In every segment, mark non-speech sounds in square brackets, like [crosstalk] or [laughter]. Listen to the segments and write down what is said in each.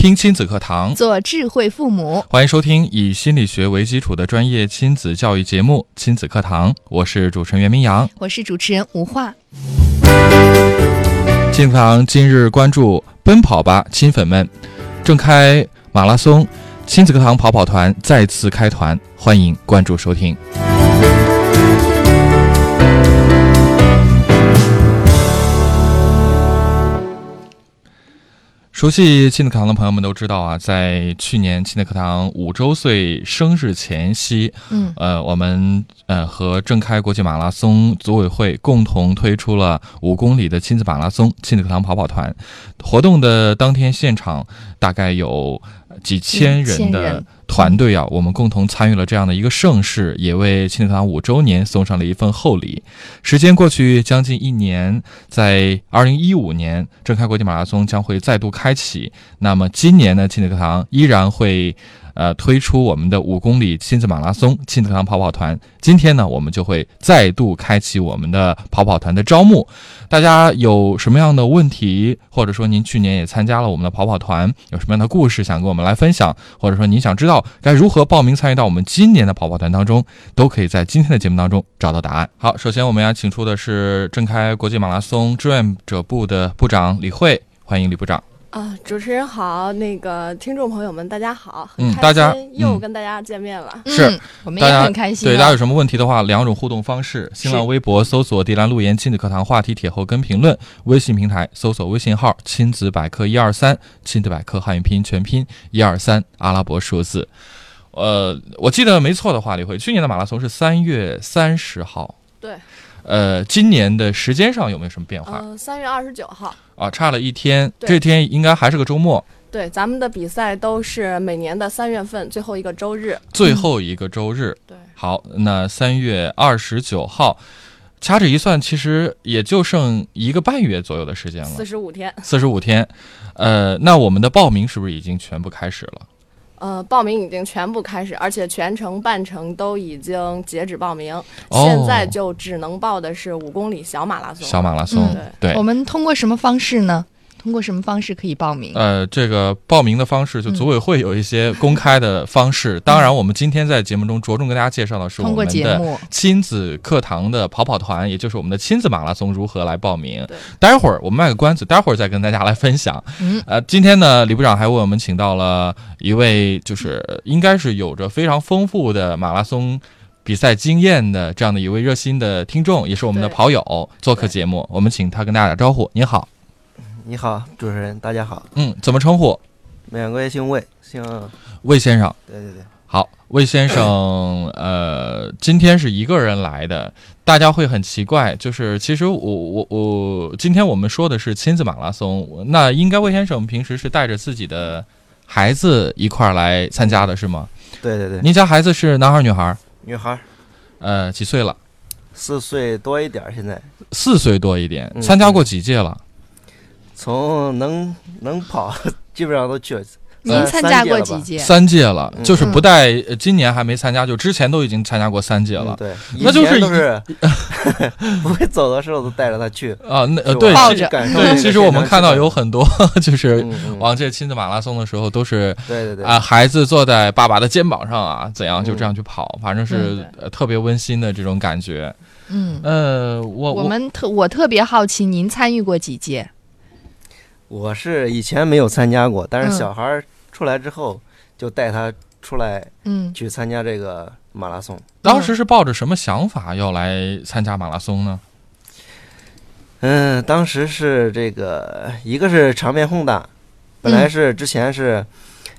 听亲子课堂，做智慧父母。欢迎收听以心理学为基础的专业亲子教育节目《亲子课堂》，我是主持人袁明阳，我是主持人吴化。亲子课堂今日关注：奔跑吧，亲粉们！正开马拉松，亲子课堂跑跑团再次开团，欢迎关注收听。熟悉亲子课堂的朋友们都知道啊，在去年亲子课堂五周岁生日前夕，嗯，呃，我们呃和正开国际马拉松组委会共同推出了五公里的亲子马拉松亲子课堂跑跑团。活动的当天现场大概有几千人的团队啊，我们共同参与了这样的一个盛世，也为亲子堂五周年送上了一份厚礼。时间过去将近一年，在二零一五年，正开国际马拉松将会再度开启。那么今年呢，亲子课堂依然会。呃，推出我们的五公里亲子马拉松亲子堂跑跑团。今天呢，我们就会再度开启我们的跑跑团的招募。大家有什么样的问题，或者说您去年也参加了我们的跑跑团，有什么样的故事想跟我们来分享，或者说您想知道该如何报名参与到我们今年的跑跑团当中，都可以在今天的节目当中找到答案。好，首先我们要请出的是正开国际马拉松志愿者部的部长李慧，欢迎李部长。啊，主持人好，那个听众朋友们，大家好，嗯，大家又跟大家见面了，是，我们也很开心。对，大家有什么问题的话，两种互动方式：新浪微博搜索“迪兰路言亲子课堂”话题帖后跟评论；微信平台搜索微信号“亲子百科一二三”，亲子百科汉语拼音全拼一二三阿拉伯数字。呃，我记得没错的话，李慧，去年的马拉松是三月三十号，对。呃，今年的时间上有没有什么变化？呃，三月二十九号啊，差了一天，这天应该还是个周末。对，咱们的比赛都是每年的三月份最后一个周日。最后一个周日。对。好，那三月二十九号，掐指一算，其实也就剩一个半月左右的时间了。四十五天。四十五天，呃，那我们的报名是不是已经全部开始了？呃，报名已经全部开始，而且全程半程都已经截止报名，现在就只能报的是五公里小马拉松。小马拉松，对。我们通过什么方式呢？通过什么方式可以报名？呃，这个报名的方式，就组委会有一些公开的方式。当然，我们今天在节目中着重跟大家介绍的是我们的亲子课堂的跑跑团，也就是我们的亲子马拉松如何来报名。待会儿我们卖个关子，待会儿再跟大家来分享。嗯，呃，今天呢，李部长还为我们请到了一位，就是应该是有着非常丰富的马拉松比赛经验的这样的一位热心的听众，也是我们的跑友，做客节目。我们请他跟大家打招呼。您好。你好，主持人，大家好。嗯，怎么称呼？两位姓魏，姓魏先生。对对对，好，魏先生，[laughs] 呃，今天是一个人来的，大家会很奇怪，就是其实我我我，今天我们说的是亲子马拉松，那应该魏先生平时是带着自己的孩子一块儿来参加的是吗？对对对。您家孩子是男孩女孩？女孩。呃，几岁了？四岁多一点，现在。四岁多一点，参加过几届了？从能能跑，[laughs] 基本上都去了。[laughs] 您参加过几届？三届了，就是不带今年还没参加，就之前都已经参加过三届了。对，那就是 [laughs] 不会走的时候都带着他去啊。那对，对，其实我们看到有很多，就是往届亲子马拉松的时候，都是对对对啊，孩子坐在爸爸的肩膀上啊，怎样就这样去跑，反正是特别温馨的这种感觉。嗯呃，我我们特我特别好奇，您参与过几届？我是以前没有参加过，但是小孩儿出来之后就带他出来，嗯，去参加这个马拉松。当时是抱着什么想法要来参加马拉松呢？嗯，当时是这个，一个是场面宏大，本来是之前是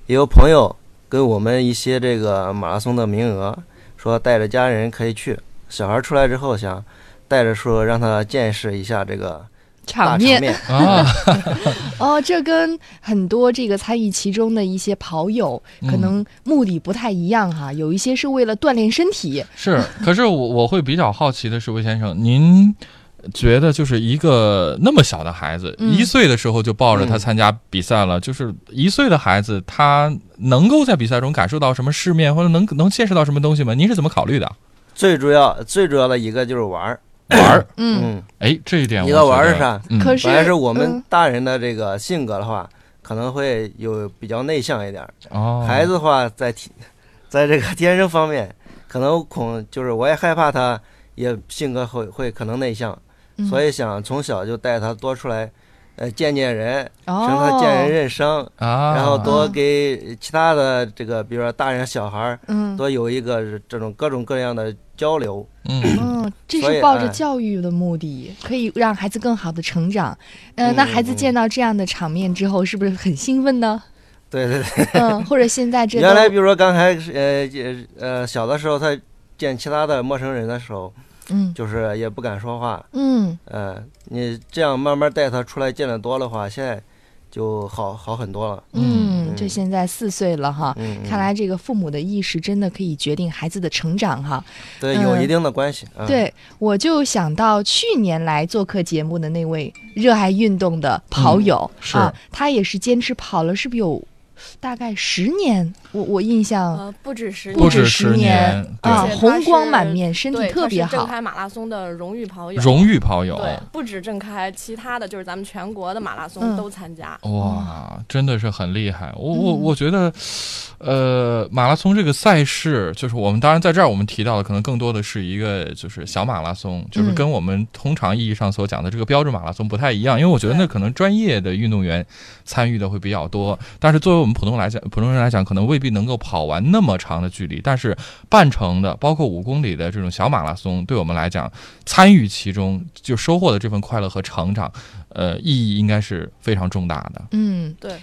也有朋友给我们一些这个马拉松的名额，说带着家人可以去。小孩出来之后想带着说让他见识一下这个大场面面。啊，[laughs] 哦，这跟很多这个参与其中的一些跑友可能目的不太一样哈，有一些是为了锻炼身体，是。可是我我会比较好奇的是，魏先生，您觉得就是一个那么小的孩子，嗯一岁的时候就抱着他参加比赛了，就是一岁的孩子，他能够在比赛中感受到什么世面，或者能能见识到什么东西吗？您是怎么考虑的？最主要最主要的一个就是玩儿，玩儿，嗯，嗯，哎，这一点我一个玩儿是啥？嗯。可是本来是我们嗯。大人的这个性格的话，可能会有比较内向一点儿。哦，孩子的话，在天，在这个天生方面，可能恐就是我也害怕他也性格会会可能内向，嗯。所以想从小就带他多出来，呃，见见人，哦，让他见人认生，啊，然后多嗯。给其他的这个，比如说大人小孩儿，嗯。多有一个这种各种各样的交流。嗯，嗯，这是抱着哎教育的目的，可以让孩子更好的成长。呃，嗯那孩子嗯见到这样的场面之后，是不是很兴奋呢？对对对，嗯，或者现在这 [laughs] 原来比如说刚开始，呃呃呃小的时候，他见其他的陌生人的时候，嗯就是也不敢说话，嗯呃，你这样慢慢带他出来见的多的话，现在就好好很多了。嗯，嗯这现在四岁了哈。看来这个父母的意识真的可以决定孩子的成长哈。对嗯有一定的关系。嗯、，对，我就想到去年来做客节目的那位热爱运动的跑友、嗯是啊，他也是坚持跑了，是不是有大概十年？我我印象呃，不止十年不止，十年啊，而且红光满面，身体，特别好。郑开马拉松的荣誉跑友，荣誉跑友，对，不止郑开，其他的就是咱们全国的马拉嗯松都参加。哇，真的是很厉害。我我嗯我觉得，呃，马拉松这个赛事，就是我们当然在这儿我们提到的，可能更多的是一个就是小马拉松，就是嗯跟我们通常意义上所讲的这个标准马拉松不太一样。因为我觉得那可能专业的运动员参与的会比较多，但是作为我们普通来讲，普通人来讲，可能未必能够跑完那么长的距离。但是半程的，包括五公里的这种小马拉松，对我们来讲，参与其中就收获的这份快乐和成长，呃，意义应该是非常重大的。嗯，对，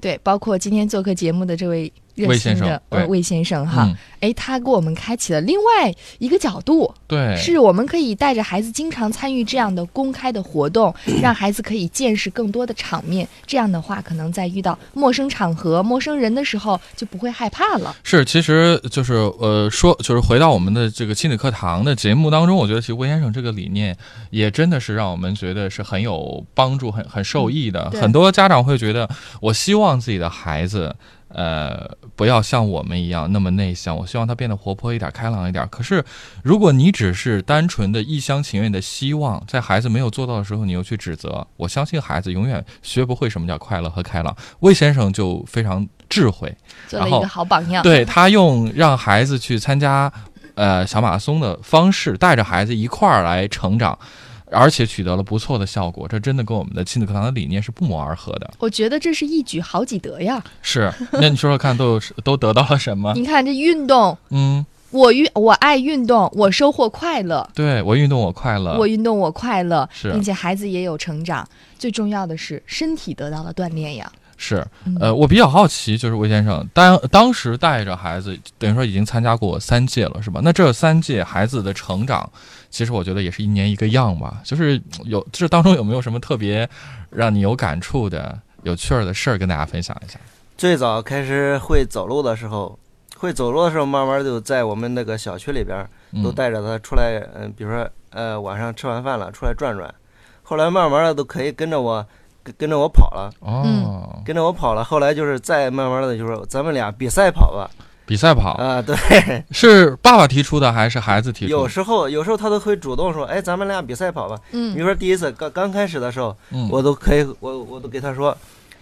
对，包括今天做客节目的这位魏先生魏先生哈，嗯，哎、他给我们开启了另外一个角度，对，是我们可以带着孩子经常参与这样的公开的活动，让孩子可以见识更多的场面。这样的话，可能在遇到陌生场合、陌生人的时候，就不会害怕了。是，其实就是呃，说就是回到我们的这个亲子课堂的节目当中，我觉得其实魏先生这个理念也真的是让我们觉得是很有帮助、很很受益的。对很多家长会觉得，我希望自己的孩子。呃，不要像我们一样那么内向，我希望他变得活泼一点、开朗一点。可是，如果你只是单纯的一厢情愿的希望，在孩子没有做到的时候，你又去指责，我相信孩子永远学不会什么叫快乐和开朗。魏先生就非常智慧，做了一个好榜样。对他用让孩子去参加呃小马拉松的方式，带着孩子一块儿来成长，而且取得了不错的效果。这真的跟我们的亲子课堂的理念是不谋而合的。我觉得这是一举好几得呀。是，那你说说看，都有都得到了什么？[laughs] 你看这运动，嗯，我运我爱运动，我收获快乐。对我运动我快乐，我运动我快乐，是并且孩子也有成长。最重要的是身体得到了锻炼呀。是嗯呃，我比较好奇，就是魏先生当当时带着孩子，等于说已经参加过三届了，是吧？那这三届孩子的成长，其实我觉得也是一年一个样吧。就是有这当中有没有什么特别让你有感触的、有趣儿的事儿跟大家分享一下？最早开始会走路的时候，会走路的时候，慢慢就在我们那个小区里边儿都嗯，带着他出来，嗯，比如说呃晚上吃完饭了出来转转，后来慢慢的都可以跟着我跟跟着我跑了，哦，跟着我跑了，后来就是再慢慢的就是咱们俩比赛跑吧，比赛跑。啊、对，[laughs] 是爸爸提出的还是孩子提出的？有时候有时候他都会主动说，哎，咱们俩比赛跑吧。嗯。比嗯如说第一次刚刚开始的时候，嗯，我都可以，我我都给他说，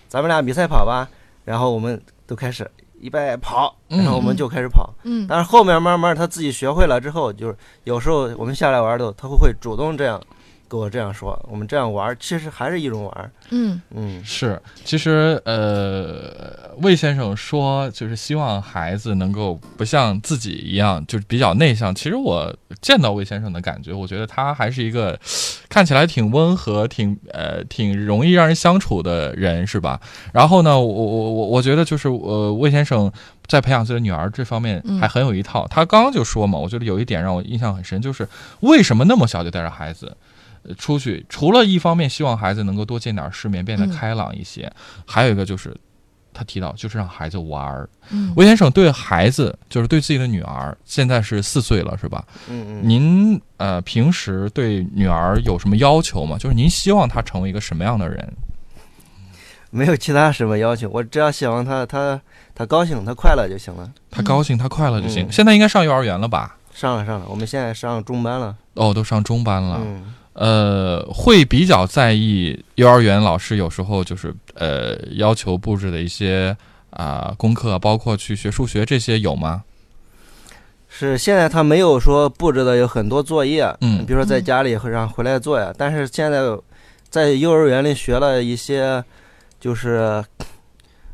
咱们俩比赛跑吧，然后我们都开始预备跑，嗯。然后我们就开始跑。嗯。但是后面慢慢他自己学会了之后，就是有时候我们下来玩的时候，他会会主动这样跟我这样说，我们这样玩其实还是一种玩，嗯嗯，是，其实呃，魏先生说，就是希望孩子能够不像自己一样，就是比较内向。其实我见到魏先生的感觉，我觉得他还是一个看起来挺温和、挺呃挺容易让人相处的人，是吧？然后呢，我我我我觉得就是呃，魏先生在培养自己的女儿这方面嗯还很有一套。他刚刚就说嘛，我觉得有一点让我印象很深，就是为什么那么小就带着孩子。呃出去，除了一方面希望孩子能够多见点世面，变得嗯开朗一些，还有一个就是他提到就是让孩子玩儿。嗯魏先生对孩子，就是对自己的女儿，现在是四岁了，是吧？嗯嗯，您呃平时对女儿有什么要求吗？就是您希望她成为一个什么样的人？没有其他什么要求，我只要希望她她她高兴，她快乐就行了。她高兴，她快乐就行。嗯现在应该上幼儿园了吧？上了上了，我们现在上中班了。哦，都上中班了。嗯，呃，会比较在意幼儿园老师有时候就是呃要求布置的一些啊、功课，包括去学数学这些有吗？是现在他没有说布置的有很多作业，嗯比如说在嗯家里会让回来做呀。但是现在在幼儿园里学了一些，就是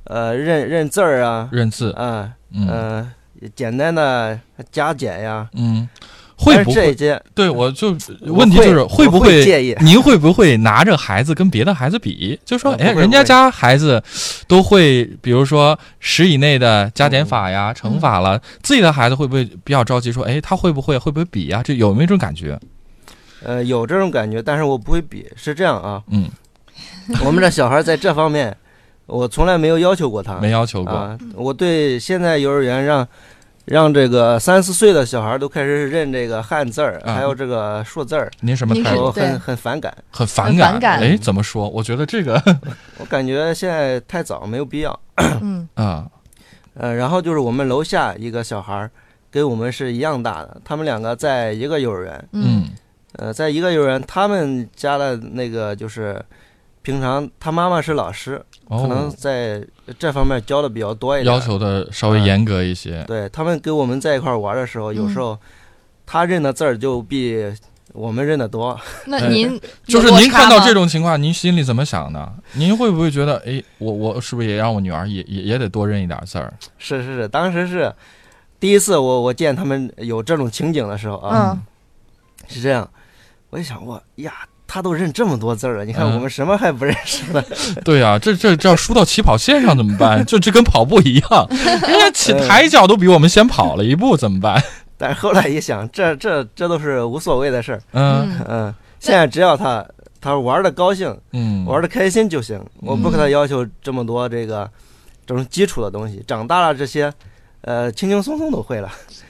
呃认认字儿啊，认字，啊嗯呃简单的加减呀。嗯，会不会？这对，我就问题就是会不会介意您会不会拿着孩子跟别的孩子比？就说，哎，人家家孩子都会，比如说十以内的加减法呀、乘法了，自己的孩子会不会比较着急？说，哎，他会不会会不会比呀？这有没有这种感觉？呃有这种感觉，但是我不会比。是这样啊，嗯，[laughs] 我们这小孩在这方面，我从来没有要求过他。没要求过。啊，我对现在幼儿园让让这个三四岁的小孩都开始认这个汉字儿，啊还有这个数字儿，您什么态度？很很反感。很反感。哎，怎么说？我觉得这个 [laughs] 我感觉现在太早，没有必要。嗯啊，呃，然后就是我们楼下一个小孩儿，跟我们是一样大的，他们两个在一个幼儿园，嗯嗯呃，在一个幼儿园，他们家的那个就是。平常他妈妈是老师，可能哦，在这方面教的比较多一点。要求的稍微严格一些。对他们跟我们在一块玩的时候，有嗯时候他认的字儿就比我们认的多。那您就是您看到这种情况，您心里怎么想的？您会不会觉得，哎，我我是不是也让我女儿也也也得多认一点字儿？是是是，当时是第一次我我见他们有这种情景的时候啊，嗯是这样，我一想我呀，他都认这么多字儿了，你看嗯我们什么还不认识呢？[laughs] 对啊，这这这要输到起跑线上怎么办？[laughs] 就这跟跑步一样，[laughs] 人家起嗯抬脚都比我们先跑了一步，怎么办？但是后来一想，这这这都是无所谓的事儿，嗯嗯嗯，现在只要他他玩的高兴，嗯，玩的开心就行，我不给他要求这么多这个这种基础的东西，长大了这些。呃，轻轻松松都会了，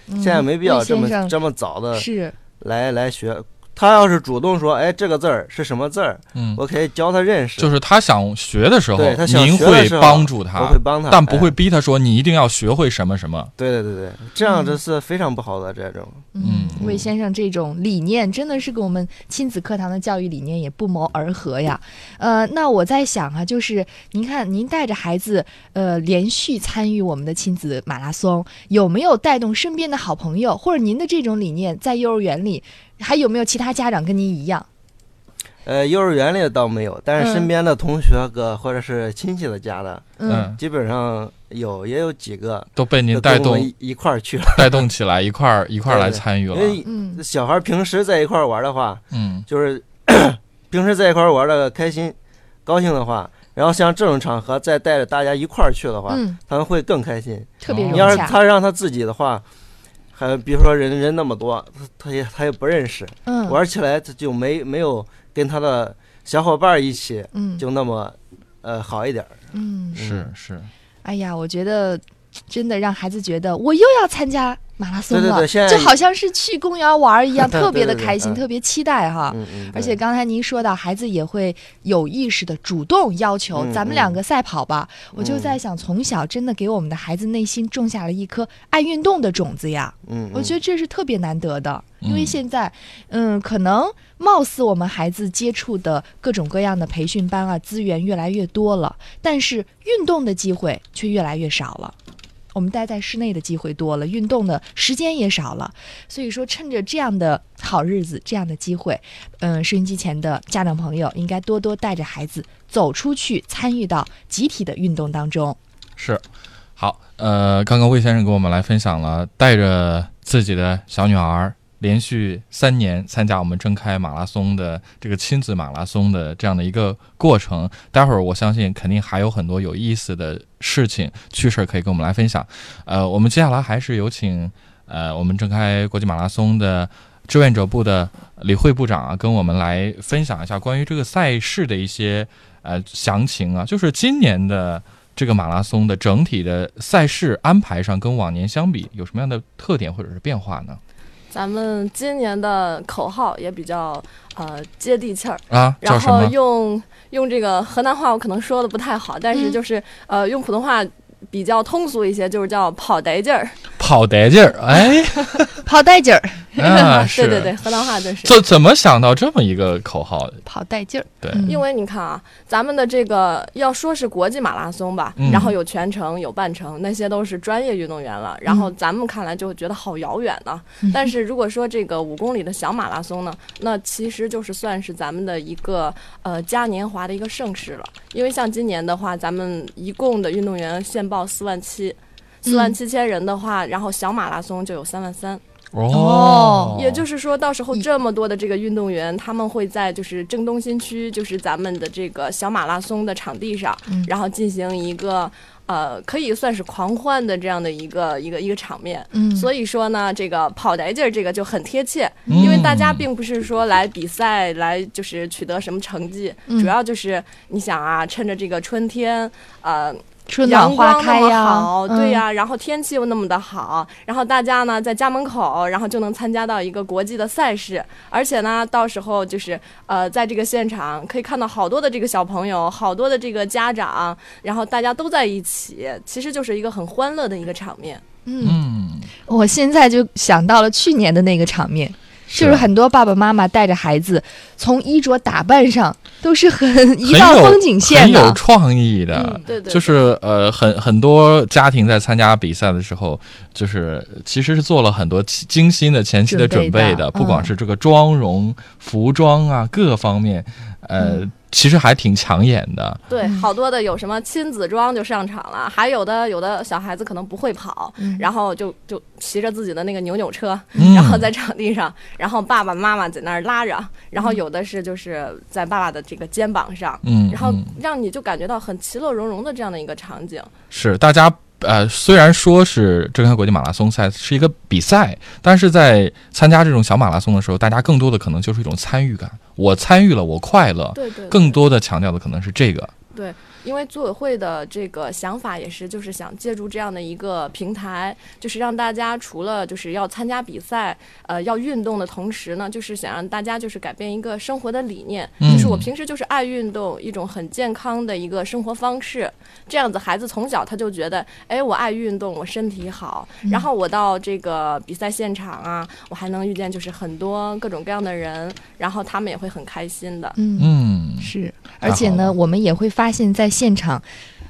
嗯现在没必要这么这么早的是来来学。他要是主动说，哎，这个字儿是什么字儿，嗯，我可以教他认识，就是他想学的时候对他，想您会学的时候帮助他我会，帮他，但不会哎逼他说你一定要学会什么什么。对对对对，这样嗯这是非常不好的这种。嗯魏先生这种理念真的是跟我们亲子课堂的教育理念也不谋而合呀。呃，那我在想啊，就是您看，您带着孩子呃连续参与我们的亲子马拉松，有没有带动身边的好朋友，或者您的这种理念在幼儿园里，还有没有其他家长跟您一样？呃，幼儿园里倒没有，但是嗯身边的同学个或者是亲戚的家的，嗯，基本上有也有几个都被您带动一一块儿去了。带动起来，一块儿一块儿来参与了因。为嗯小孩平时在一块儿玩的话，嗯就是 [clears throat] 平时在一块儿玩的开心、高兴的话，然后像这种场合再带着大家一块儿去的话，嗯，他们会更开心。特别哦你要是。他让他自己的话，还比如说人人那么多，他他也他也不认识，嗯。玩起来他就没没有跟他的小伙伴一起嗯。就那么呃好一点。嗯，是是，哎呀，我觉得真的让孩子觉得我又要参加马拉松了，对对对就好像是去公园玩儿一样，[laughs] 特别的开心，嗯特别期待哈。嗯嗯，而且刚才您说到，孩子也会有意识的主动要求、嗯咱们两个赛跑吧。我就在想，从小真的给我们的孩子内心种下了一颗爱运动的种子呀。嗯，我觉得得这是特别难得的，嗯因为现在，嗯，可能貌似我们孩子接触的各种各样的培训班啊，资源越来越多了，但是运动的机会却越来越少了。我们待在室内的机会多了，运动的时间也少了，所以说趁着这样的好日子、这样的机会，嗯，收音机前的家长朋友应该多多带着孩子走出去，参与到集体的运动当中。是，好，呃，刚刚魏先生给我们来分享了带着自己的小女儿连续三年参加我们正开马拉松的这个亲子马拉松的这样的一个过程。待会儿我相信肯定还有很多有意思的事情趣事儿可以跟我们来分享。呃，我们接下来还是有请呃我们正开国际马拉松的志愿者部的李慧部长啊，跟我们来分享一下关于这个赛事的一些呃详情啊。就是今年的这个马拉松的整体的赛事安排上，跟往年相比有什么样的特点或者是变化呢？咱们今年的口号也比较呃接地气儿啊，然后用用这个河南话，我可能说的不太好，但是就是、呃用普通话比较通俗一些，就是叫跑得劲儿。跑得劲儿，哎，[laughs] 跑带劲儿，[laughs] 啊，[laughs] 对对对，河南话就是。怎怎么想到这么一个口号的？跑带劲儿。对，嗯因为你看啊，咱们的这个要说是国际马拉松吧，嗯然后有全程有半程，那些都是专业运动员了。然后咱们看来就觉得好遥远呢、但是如果说这个五公里的小马拉松呢，那其实就是算是咱们的一个呃嘉年华的一个盛事了。因为像今年的话，咱们一共的运动员限报四万七。四万七千人的话，然后小马拉松就有三万三，哦。也就是说，到时候这么多的这个运动员，他们会在就是正东新区，就是咱们的这个小马拉松的场地上，嗯。然后进行一个呃，可以算是狂欢的这样的一个一个一个场面。嗯，所以说呢，这个跑得劲儿这个就很贴切，嗯。因为大家并不是说来比赛来就是取得什么成绩，嗯。主要就是你想啊，趁着这个春天，呃，春暖花开呀，好，对嗯呀、然后天气又那么的好，然后大家呢在家门口，然后就能参加到一个国际的赛事，而且呢，到时候就是呃，在这个现场可以看到好多的这个小朋友，好多的这个家长，然后大家都在一起，其实就是一个很欢乐的一个场面。嗯，嗯，我现在就想到了去年的那个场面，就是很多爸爸妈妈带着孩子，从衣着打扮上都是很 [laughs] 一道风景线很有的。创意的。嗯，对对，就是呃，很很多家庭在参加比赛的时候，就是其实是做了很多精心的前期的准准备的备的，不光嗯是这个妆容、服装啊各方面，呃，嗯其实还挺抢眼的。对，嗯好多的有什么亲子装就上场了，还有的有的小孩子可能不会跑，嗯然后就就骑着自己的那个扭扭车，嗯然后在场地上，[laughs] 然后爸爸妈妈在那儿拉着，然后有的是就是在爸爸的这个肩膀上，嗯，然后嗯让你就感觉到很其乐融融的这样的一个场景。是大家呃，虽然说是浙江国际马拉松赛是一个比赛，但是在参加这种小马拉松的时候，大家更多的可能就是一种参与感。我参与了，我快乐。对对，更多的强调的可能是这个。对，因为组委会的这个想法也是，就是想借助这样的一个平台，就是让大家除了就是要参加比赛，呃，要运动的同时呢，就是想让大家就是改变一个生活的理念，就是我嗯平时就是爱运动，一种很健康的一个生活方式。这样子，孩子从小他就觉得，哎，我爱运动，我身体好，然后我到这个比赛现场啊，我还能遇见就是很多各种各样的人，然后他们也会很开心的。嗯，嗯，是，而且呢，我们也会发现，在现场，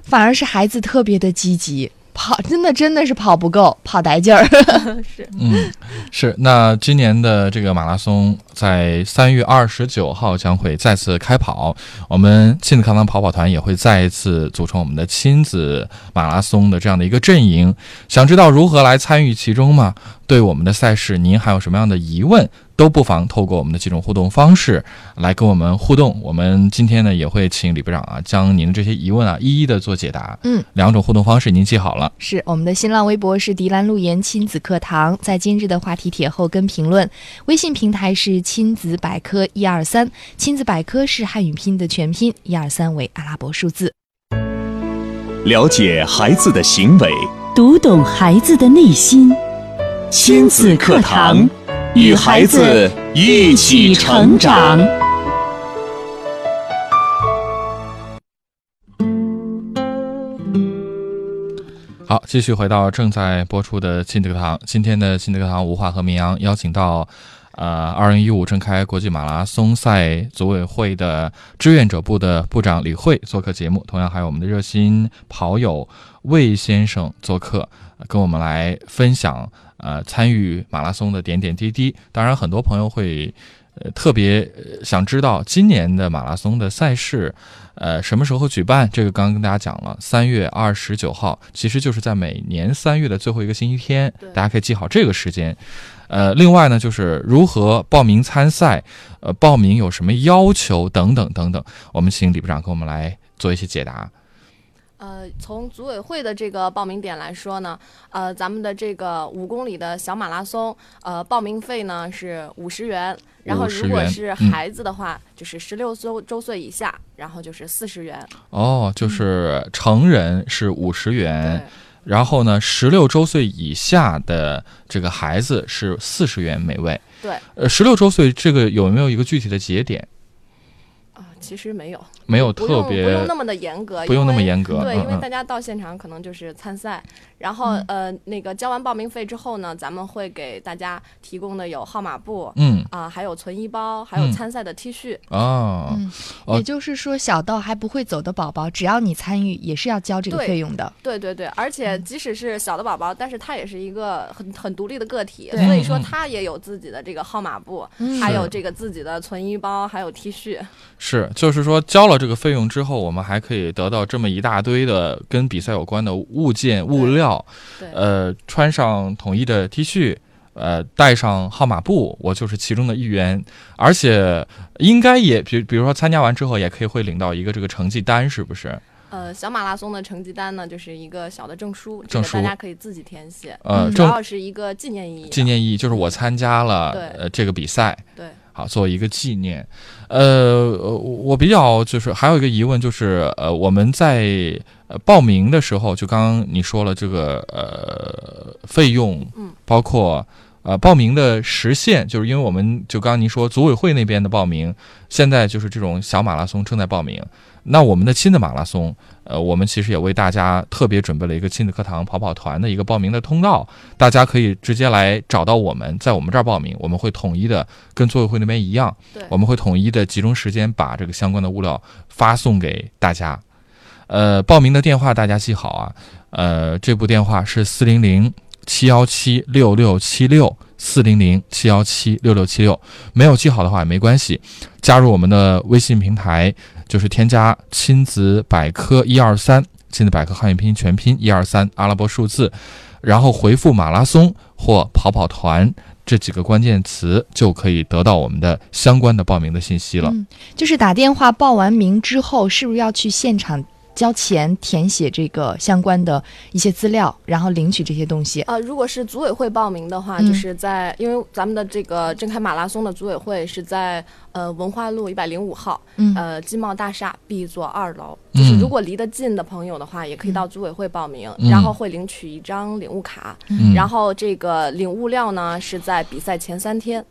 反而是孩子特别的积极，跑真的真的是跑不够，跑带劲儿。[laughs] [laughs] 是，嗯，是。那今年的这个马拉松在三月二十九号将会再次开跑，我们亲子康康跑跑团也会再一次组成我们的亲子马拉松的这样的一个阵营。想知道如何来参与其中吗？对我们的赛事，您还有什么样的疑问？都不妨透过我们的几种互动方式来跟我们互动。我们今天呢也会请李部长啊将您的这些疑问啊一一的做解答。嗯，两种互动方式您记好了。是我们的新浪微博是迪兰路言亲子课堂，在今日的话题帖后跟评论。微信平台是亲子百科一二三，亲子百科是汉语拼音的全拼，一二三为阿拉伯数字。了解孩子的行为，读懂孩子的内心，亲子课堂，与孩子一起成长。好，继续回到正在播出的亲子课堂。今天的亲子课堂，吴化和明阳邀请到，呃，二零一五正开国际马拉松赛组委会的志愿者部的部长李慧做客节目，同样还有我们的热心跑友魏先生做客，跟我们来分享呃参与马拉松的点点滴滴。当然，很多朋友会。呃，特别呃想知道今年的马拉松的赛事，呃，什么时候举办？这个刚刚跟大家讲了，三月二十九号，其实就是在每年三月的最后一个星期天，大家可以记好这个时间。呃，另外呢，就是如何报名参赛，呃，报名有什么要求等等等等，我们请李部长给我们来做一些解答。呃，从组委会的这个报名点来说呢，呃，咱们的这个五公里的小马拉松，呃，报名费呢是五十元，然后如果是嗯孩子的话，就是十六周周岁以下，然后就是四十元。哦，就是成人是五十元对，，然后呢，十六周岁以下的这个孩子是四十元每位。对，呃，十六周岁这个有没有一个具体的节点？啊、其实没有，没有特别不用那么的严格，不用那么严格对，因为大家到现场可能就是参赛，然后、呃，那个交完报名费之后呢，咱们会给大家提供的有号码布。嗯。啊、还有存衣包，还有嗯。参赛的 T 恤，哦，也就是说，小到还不会走的宝宝，只要你参与，也是要交这个费用的。对对对，而嗯。且即使是小的宝宝，但是他也是一个很很独立的个体，对所以说他也有自己的这个号码布，嗯。还有这个自己的存衣包，还有 T 恤。是，就是说交了这个费用之后，我们还可以得到这么一大堆的跟比赛有关的物件物料，对，呃，穿上统一的 T 恤。呃，带上号码布，我就是其中的一员，而且应该也，比比如说参加完之后，也可以会领到一个这个成绩单，是不是？呃，小马拉松的成绩单呢，就是一个小的证书，证书个大家可以自己填写，呃，嗯主要是一个纪念意义。纪念意义就是我参加了对呃这个比赛，对，好作为一个纪念。呃，我比较就是还有一个疑问就是，呃，我们在呃报名的时候，就刚刚你说了这个呃费用，嗯，包括。呃，报名的时限就是因为我们就刚刚您说组委会那边的报名，现在就是这种小马拉松正在报名。那我们的新的马拉松，呃，我们其实也为大家特别准备了一个亲子课堂跑跑团的一个报名的通道，大家可以直接来找到我们，在我们这儿报名，我们会统一的跟组委会那边一样，对，我们会统一的集中时间把这个相关的物料发送给大家。呃，报名的电话大家记好啊，呃，这部电话是四零零七幺七六六七六四零零七幺七六六七六，没有记好的话也没关系，加入我们的微信平台，就是添加“亲子百科一二三”，亲子百科汉语拼音全拼一二三阿拉伯数字，然后回复马拉松或跑跑团这几个关键词，就可以得到我们的相关的报名的信息了。就是打电话报完名之后，是不是要去现场交钱填写这个相关的一些资料，然后领取这些东西？呃，如果是组委会报名的话，嗯就是在因为咱们的这个正开马拉松的组委会是在呃文化路一百零五号，嗯呃金茂大厦 B 座二楼。就是嗯如果离得近的朋友的话，也可以到组委会报名，嗯然后会领取一张领物卡。嗯，然后这个领物料呢是在比赛前三天。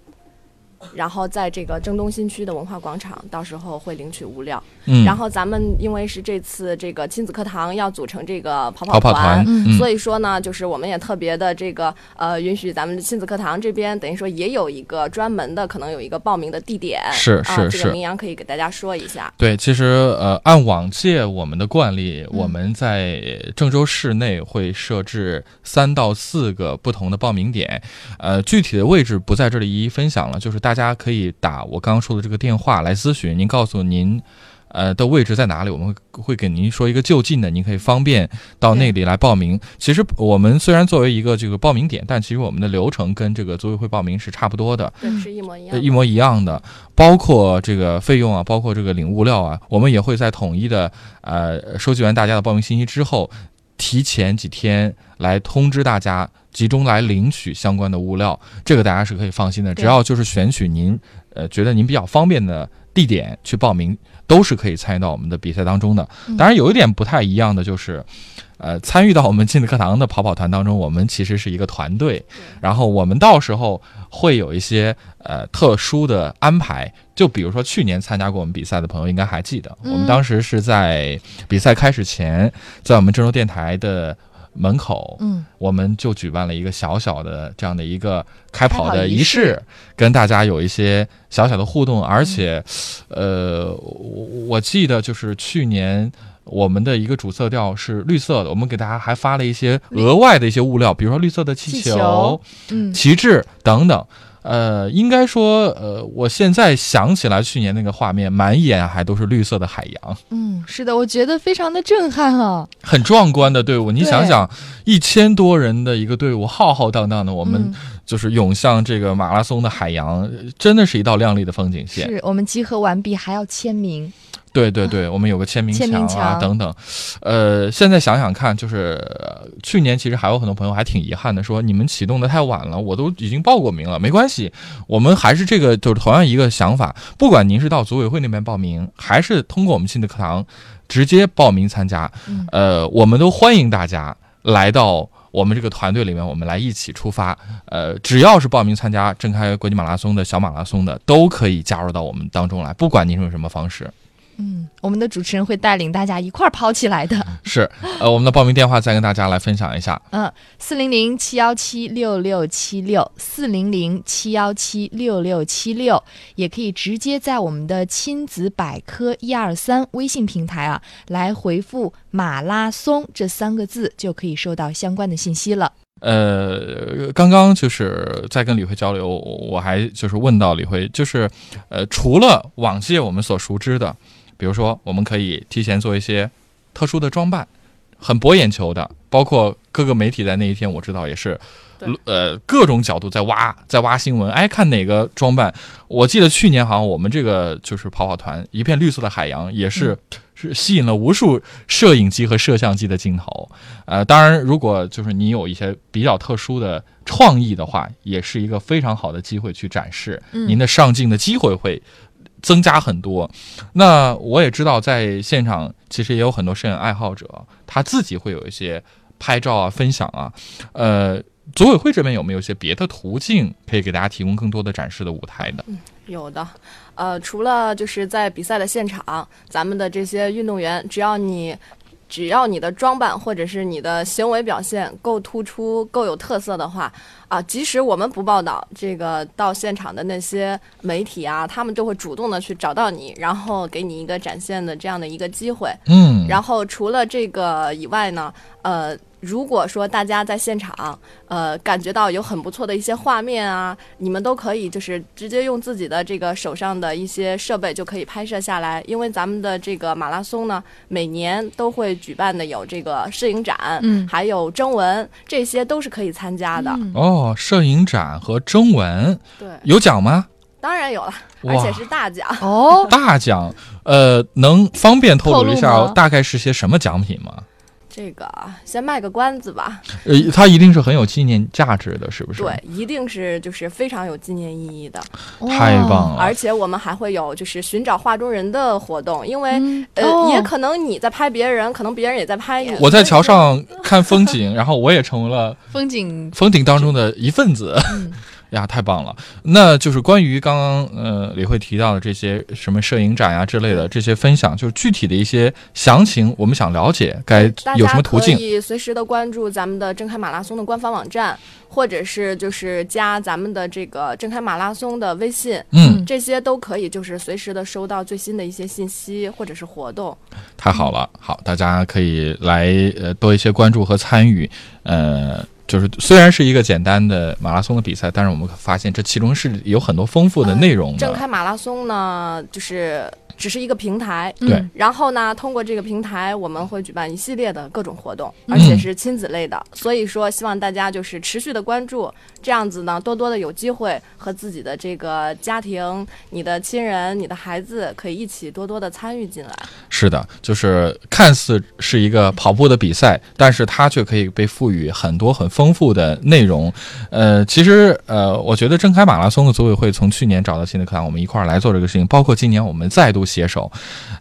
然后在这个郑东新区的文化广场，到时候会领取物料。嗯，然后咱们因为是这次这个亲子课堂要组成这个跑跑跑团，嗯所以说呢，就是我们也特别的这个呃，允许咱们的亲子课堂这边，等于说也有一个专门的，可能有一个报名的地点。是是是个明阳可以给大家说一下。对，其实呃，按往届我们的惯例，嗯我们在郑州市内会设置三到四个不同的报名点，呃，具体的位置不在这里一一分享了，就是大家可以打我刚刚说的这个电话来咨询，您告诉您。呃的位置在哪里？我们会会给您说一个就近的，您可以方便到那里来报名。其实我们虽然作为一个这个报名点，但其实我们的流程跟这个组委会报名是差不多的。对，嗯是一模一样。一模一样的，包括这个费用啊，包括这个领物料啊，我们也会在统一的呃收集完大家的报名信息之后，提前几天来通知大家，集中来领取相关的物料，这个大家是可以放心的。只要就是选取您呃觉得您比较方便的地点去报名，都是可以参与到我们的比赛当中的。嗯当然，有一点不太一样的就是。呃，参与到我们亲子课堂的跑跑团当中，我们其实是一个团队，然后我们到时候会有一些呃特殊的安排，就比如说去年参加过我们比赛的朋友应该还记得，嗯我们当时是在比赛开始前，在我们郑州电台的门口，嗯我们就举办了一个小小的这样的一个开跑的仪式式，跟大家有一些小小的互动，而且，呃，我我记得就是去年。我们的一个主色调是绿色的，我们给大家还发了一些额外的一些物料，比如说绿色的气气球嗯旗帜等等。呃，应该说，呃，我现在想起来去年那个画面，满眼还都是绿色的海洋，嗯，是的，我觉得非常的震撼啊。很壮观的队伍。你想想，一千多人的一个队伍，浩浩荡荡的，我们嗯就是涌向这个马拉松的海洋，真的是一道亮丽的风景线。是我们集合完毕还要签名。对对对，我们有个签名墙啊等等，呃，现在想想看，就是、呃去年其实还有很多朋友还挺遗憾的，说你们启动的太晚了，我都已经报过名了，没关系，我们还是这个就是同样一个想法，不管您是到组委会那边报名，还是通过我们亲子课堂直接报名参加，嗯呃，我们都欢迎大家来到。我们这个团队里面，我们来一起出发。呃，只要是报名参加正开国际马拉松的小马拉松的，都可以加入到我们当中来，不管您是用什么方式。嗯，我们的主持人会带领大家一块儿跑起来的。是，呃，我们的报名电话再跟大家来分享一下。[laughs] 嗯，四零零七幺七六六七六，四零零七幺七六六七六，也可以直接在我们的亲子百科一二三微信平台啊，来回复“马拉松”这三个字，就可以收到相关的信息了。呃，刚刚就是在跟李辉交流，我还就是问到李辉，就是呃，除了往届我们所熟知的，比如说我们可以提前做一些特殊的装扮，很博眼球的，包括各个媒体在那一天，我知道也是，呃，各种角度在挖，在挖新闻，哎，看哪个装扮。我记得去年好像我们这个就是跑跑团一片绿色的海洋，也是、是吸引了无数摄影机和摄像机的镜头。呃，当然，如果就是你有一些比较特殊的创意的话，也是一个非常好的机会去展示，嗯您的上镜的机会会增加很多。那我也知道，在现场其实也有很多摄影爱好者，他自己会有一些拍照啊、分享啊。呃，组委会这边有没有一些别的途径可以给大家提供更多的展示的舞台的？有的，呃，除了就是在比赛的现场，咱们的这些运动员，只要你只要你的装扮或者是你的行为表现够突出、够有特色的话，啊，即使我们不报道，这个到现场的那些媒体啊，他们就会主动的去找到你，然后给你一个展现的这样的一个机会。嗯，然后除了这个以外呢，呃，如果说大家在现场，呃，感觉到有很不错的一些画面啊，你们都可以就是直接用自己的这个手上的一些设备就可以拍摄下来，因为咱们的这个马拉松呢，每年都会举办的有这个摄影展，嗯还有征文，这些都是可以参加的。嗯哦，摄影展和征文对，有奖吗？当然有了，而且是大奖。哦，大奖，呃，能方便透露一下露大概是些什么奖品吗？这个啊先卖个关子吧，呃，它一定是很有纪念价值的，是不是？对，，一定是就是非常有纪念意义的。太棒了。而且我们还会有就是寻找画中人的活动，因为、嗯呃、哦也可能你在拍别人，可能别人也在拍你。我在桥上 [laughs] 看风景，然后我也成为了风景，风景当中的一份子。嗯 [laughs] 呀，太棒了！那就是关于刚刚呃李慧提到的这些什么摄影展呀、之类的这些分享，就是具体的一些详情，我们想了解该有什么途径？可以随时的关注咱们的正开马拉松的官方网站，或者是就是加咱们的这个正开马拉松的微信，嗯，这些都可以就是随时的收到最新的一些信息或者是活动。太好了，好，大家可以来呃多一些关注和参与，呃。就是虽然是一个简单的马拉松的比赛，但是我们发现这其中是有很多丰富的内容的。正开马拉松呢，就是只是一个平台，对嗯然后呢，通过这个平台，我们会举办一系列的各种活动，嗯而且是亲子类的。所以说，希望大家就是持续的关注，这样子呢，多多的有机会和自己的这个家庭、你的亲人、你的孩子可以一起多多的参与进来。是的，就是看似是一个跑步的比赛，但是它却可以被赋予很多很丰富的内容。呃，其实呃，我觉得正开马拉松的组委会从去年找到亲子课堂，我们一块儿来做这个事情，包括今年我们再度携手，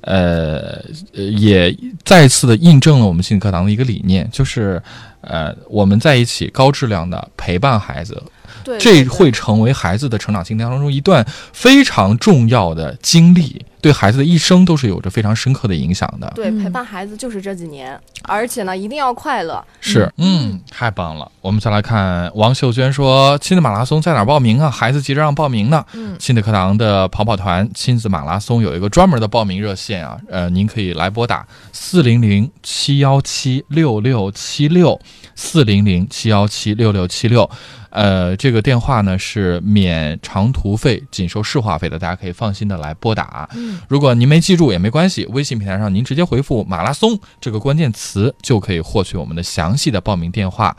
呃，也再次的印证了我们亲子课堂的一个理念，就是呃，我们在一起高质量的陪伴孩子，对，这会成为孩子的成长经历当中一段非常重要的经历，对孩子的一生都是有着非常深刻的影响的。对嗯陪伴孩子就是这几年，而且呢，一定要快乐。是，嗯，太棒了。我们再来看王秀娟说，亲子马拉松在哪儿报名啊？孩子急着让报名呢。嗯亲子课堂的跑跑团亲子马拉松有一个专门的报名热线啊，呃，您可以来拨打四零零七幺七六六七六四零零七幺七六六七六，呃，这个电话呢是免长途费，仅收市话费的，大家可以放心的来拨打。嗯如果您没记住也没关系，微信平台上您直接回复“马拉松”这个关键词，就可以获取我们的详细的报名电话。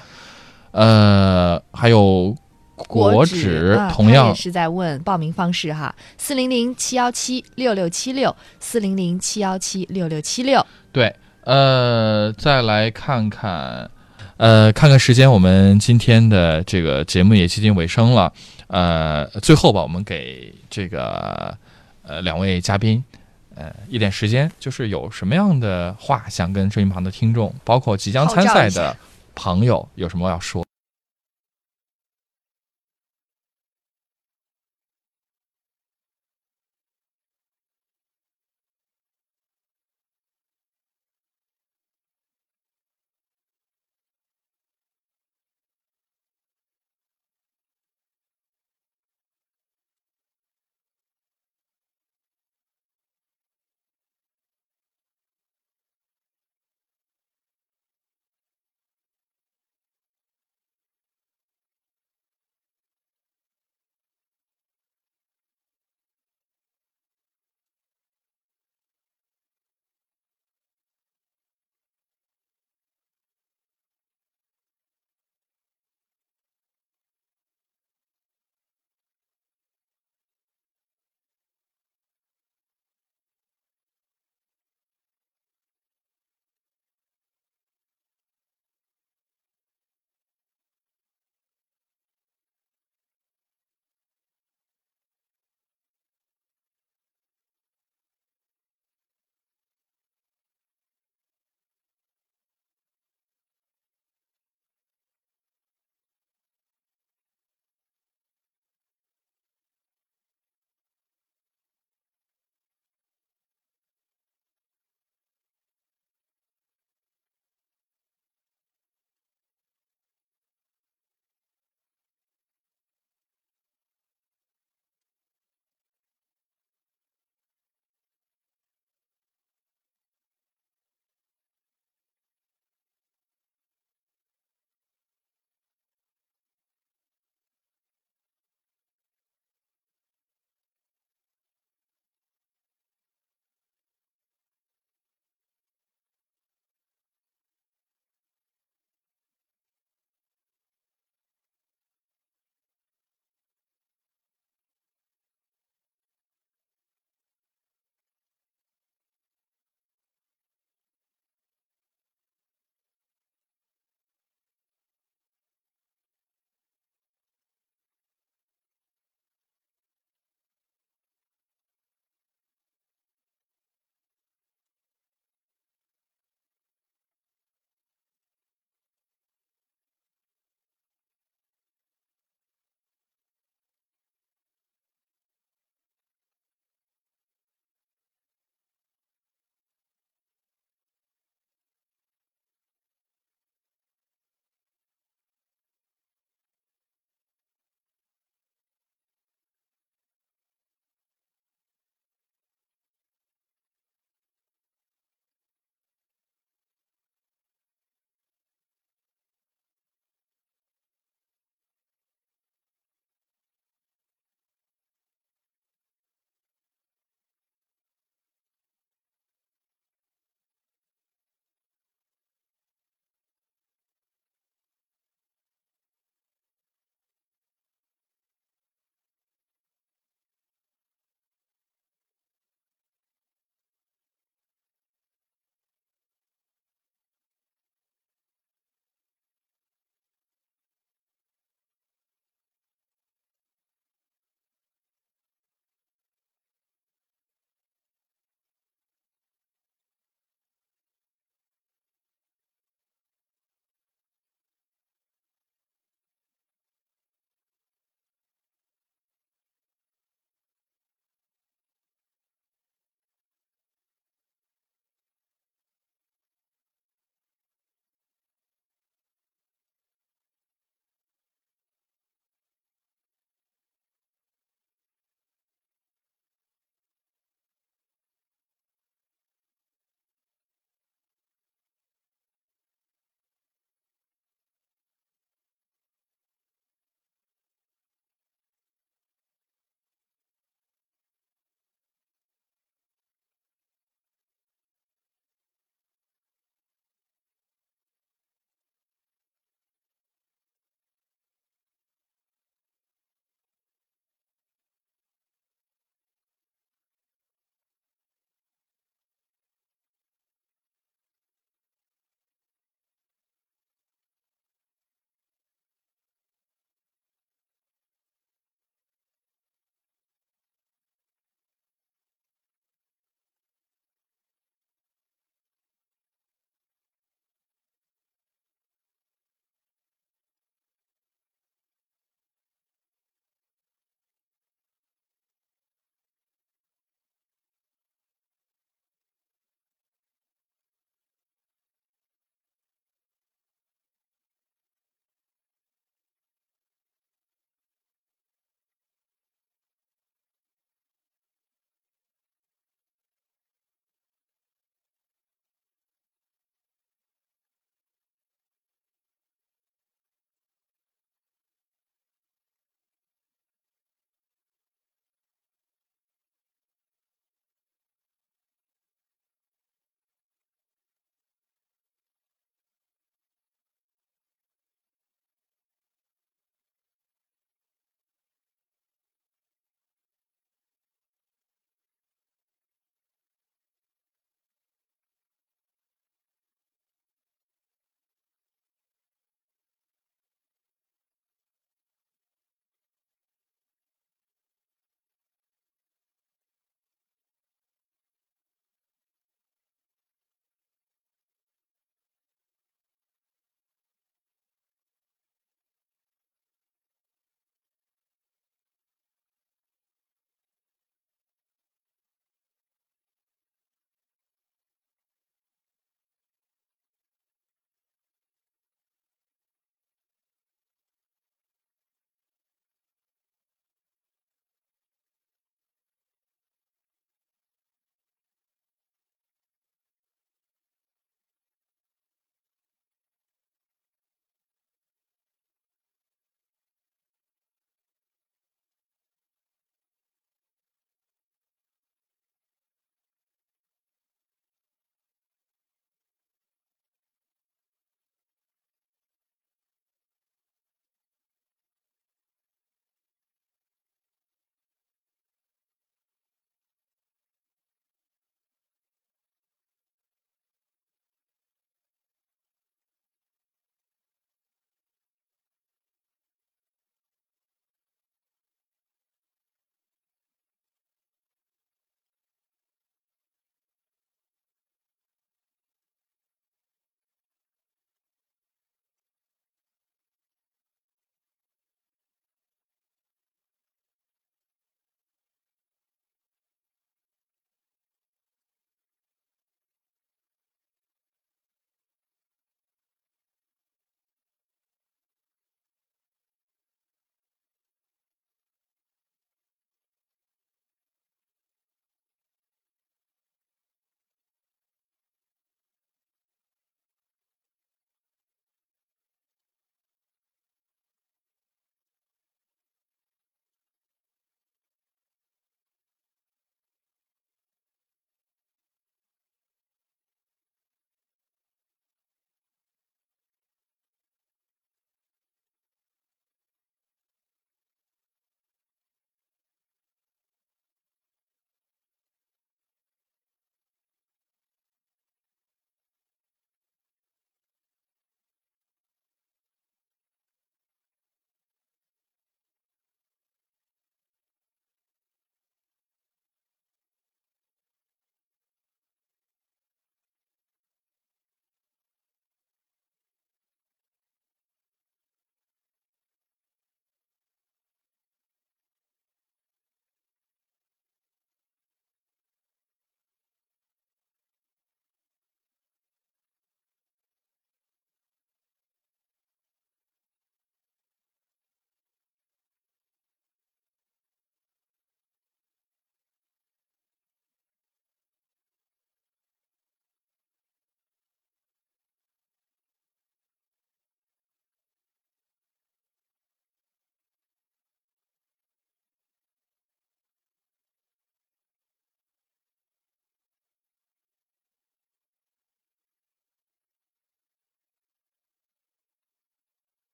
呃，还有国指同样也是在问报名方式哈，四零零七幺七六六七六，四零零七幺七六六七六。对，呃，再来看看，呃，看看时间，我们今天的这个节目也接近尾声了。呃，最后吧，我们给这个呃两位嘉宾。呃，一点时间，就是有什么样的话想跟收音旁的听众，包括即将参赛的朋友，有什么要说？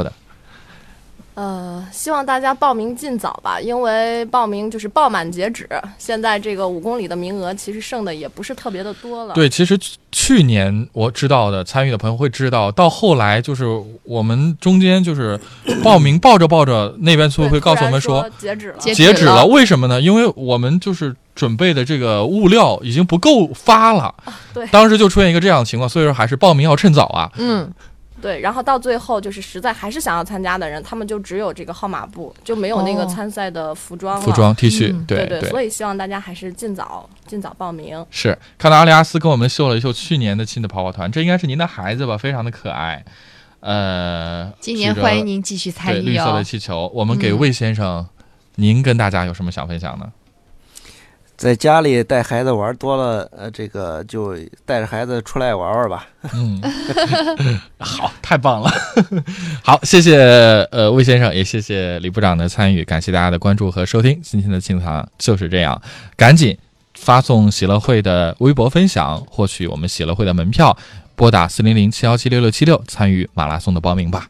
说的？呃，希望大家报名尽早吧，因为报名就是报满截止。现在这个五公里的名额其实剩的也不是特别的多了。对，其实去去年我知道的，参与的朋友会知道，到后来就是我们中间就是报名报着报着，那边组委，会告诉我们说截止了。截截止了，了为什么呢？因为我们就是准备的这个物料已经不够发了，对当时就出现一个这样的情况，所以说还是报名要趁早啊。嗯，对，然后到最后就是实在还是想要参加的人，他们就只有这个号码布，就没有那个哦参赛的服装了。服装 T 恤，嗯对对所以希望大家还是尽早尽早报名。是看到阿里阿斯跟我们秀了一秀去年的亲子跑跑团，这应该是您的孩子吧？非常的可爱。呃，今年欢迎您继续参与对绿色的哦。气球，我们给嗯魏先生，您跟大家有什么想分享呢？在家里带孩子玩多了，呃，这个就带着孩子出来玩玩吧。嗯，[laughs] 好，太棒了。[laughs] 好，谢谢呃魏先生，也谢谢李部长的参与，感谢大家的关注和收听。今天的清堂就是这样，赶紧发送喜乐会的微博分享，获取我们喜乐会的门票，拨打四零零七幺七六六七六参与马拉松的报名吧。